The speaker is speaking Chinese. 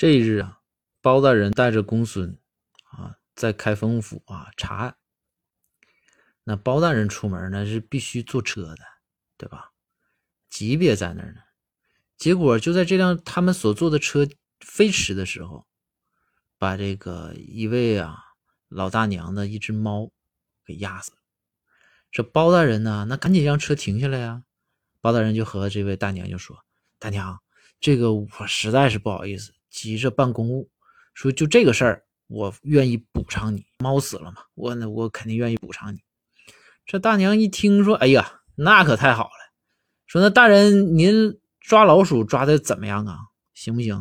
这一日啊，包大人带着公孙啊，在开封府啊查案。那包大人出门呢是必须坐车的，对吧？级别在那儿呢。结果就在这辆他们所坐的车飞驰的时候，把这个一位啊老大娘的一只猫给压死了。这包大人呢，那赶紧让车停下来呀。包大人就和这位大娘就说：“大娘，这个我实在是不好意思。”急着办公务，说就这个事儿，我愿意补偿你。猫死了嘛，我那我肯定愿意补偿你。这大娘一听说，哎呀，那可太好了。说那大人您抓老鼠抓的怎么样啊？行不行？